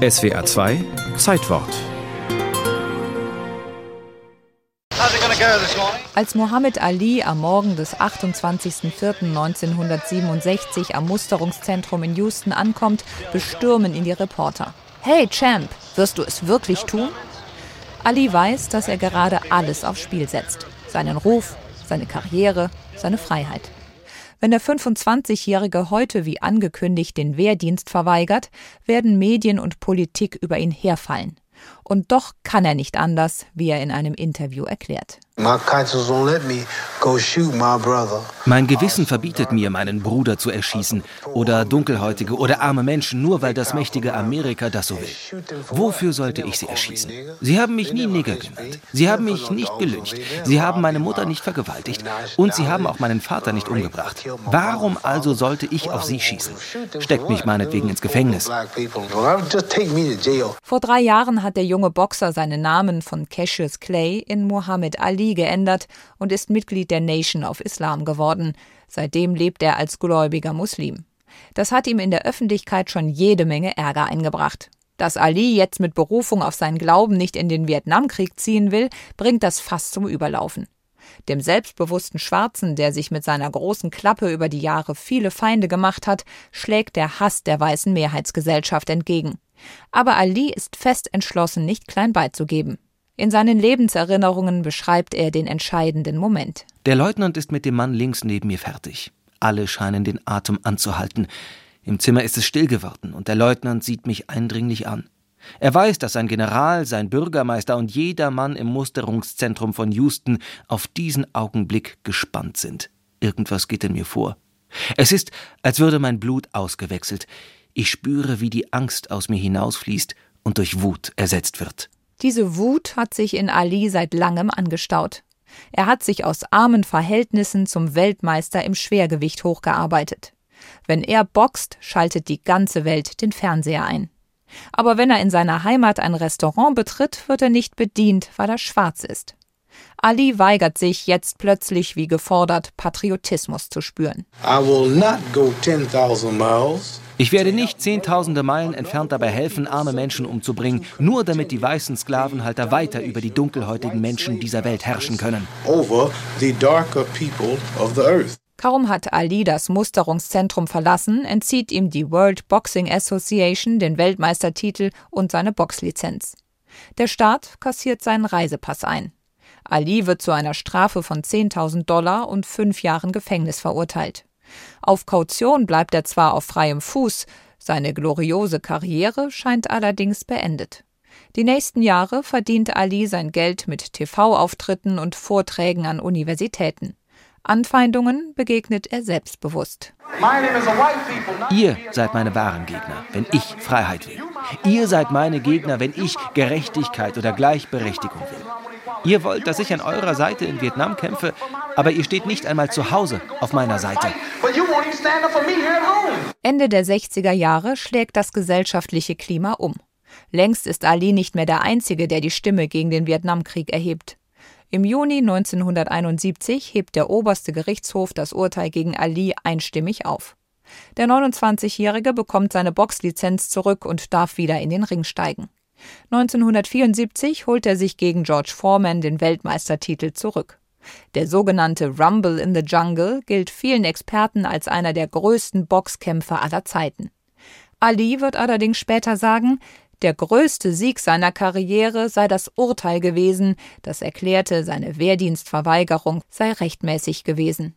SWA 2 Zeitwort Als Muhammad Ali am Morgen des 28.04.1967 am Musterungszentrum in Houston ankommt, bestürmen ihn die Reporter. Hey Champ, wirst du es wirklich tun? Ali weiß, dass er gerade alles aufs Spiel setzt. Seinen Ruf, seine Karriere, seine Freiheit. Wenn der 25-Jährige heute wie angekündigt den Wehrdienst verweigert, werden Medien und Politik über ihn herfallen. Und doch kann er nicht anders, wie er in einem Interview erklärt. Mein Gewissen verbietet mir, meinen Bruder zu erschießen oder Dunkelhäutige oder arme Menschen, nur weil das mächtige Amerika das so will. Wofür sollte ich sie erschießen? Sie haben mich nie Nigger genannt. Sie haben mich nicht gelyncht. Sie haben meine Mutter nicht vergewaltigt. Und sie haben auch meinen Vater nicht umgebracht. Warum also sollte ich auf sie schießen? Steckt mich meinetwegen ins Gefängnis. Vor drei Jahren hat der junge Boxer seinen Namen von Cassius Clay in Muhammad Ali geändert und ist Mitglied der Nation of Islam geworden. Seitdem lebt er als gläubiger Muslim. Das hat ihm in der Öffentlichkeit schon jede Menge Ärger eingebracht. Dass Ali jetzt mit Berufung auf seinen Glauben nicht in den Vietnamkrieg ziehen will, bringt das fast zum Überlaufen. Dem selbstbewussten Schwarzen, der sich mit seiner großen Klappe über die Jahre viele Feinde gemacht hat, schlägt der Hass der weißen Mehrheitsgesellschaft entgegen. Aber Ali ist fest entschlossen, nicht klein beizugeben. In seinen Lebenserinnerungen beschreibt er den entscheidenden Moment. Der Leutnant ist mit dem Mann links neben mir fertig. Alle scheinen den Atem anzuhalten. Im Zimmer ist es still geworden und der Leutnant sieht mich eindringlich an. Er weiß, dass sein General, sein Bürgermeister und jeder Mann im Musterungszentrum von Houston auf diesen Augenblick gespannt sind. Irgendwas geht in mir vor. Es ist, als würde mein Blut ausgewechselt. Ich spüre, wie die Angst aus mir hinausfließt und durch Wut ersetzt wird. Diese Wut hat sich in Ali seit langem angestaut. Er hat sich aus armen Verhältnissen zum Weltmeister im Schwergewicht hochgearbeitet. Wenn er boxt, schaltet die ganze Welt den Fernseher ein. Aber wenn er in seiner Heimat ein Restaurant betritt, wird er nicht bedient, weil er schwarz ist. Ali weigert sich jetzt plötzlich wie gefordert, Patriotismus zu spüren. I will not go 10,000 miles ich werde nicht zehntausende Meilen entfernt dabei helfen, arme Menschen umzubringen, nur damit die weißen Sklavenhalter weiter über die dunkelhäutigen Menschen dieser Welt herrschen können. Kaum hat Ali das Musterungszentrum verlassen, entzieht ihm die World Boxing Association den Weltmeistertitel und seine Boxlizenz. Der Staat kassiert seinen Reisepass ein. Ali wird zu einer Strafe von 10.000 Dollar und fünf Jahren Gefängnis verurteilt. Auf Kaution bleibt er zwar auf freiem Fuß, seine gloriose Karriere scheint allerdings beendet. Die nächsten Jahre verdient Ali sein Geld mit TV-Auftritten und Vorträgen an Universitäten. Anfeindungen begegnet er selbstbewusst. Ihr seid meine wahren Gegner, wenn ich Freiheit will. Ihr seid meine Gegner, wenn ich Gerechtigkeit oder Gleichberechtigung will. Ihr wollt, dass ich an eurer Seite in Vietnam kämpfe, aber ihr steht nicht einmal zu Hause auf meiner Seite. Ende der 60er Jahre schlägt das gesellschaftliche Klima um. Längst ist Ali nicht mehr der Einzige, der die Stimme gegen den Vietnamkrieg erhebt. Im Juni 1971 hebt der oberste Gerichtshof das Urteil gegen Ali einstimmig auf. Der 29-Jährige bekommt seine Boxlizenz zurück und darf wieder in den Ring steigen. 1974 holt er sich gegen George Foreman den Weltmeistertitel zurück. Der sogenannte Rumble in the Jungle gilt vielen Experten als einer der größten Boxkämpfe aller Zeiten. Ali wird allerdings später sagen, der größte Sieg seiner Karriere sei das Urteil gewesen, das erklärte, seine Wehrdienstverweigerung sei rechtmäßig gewesen.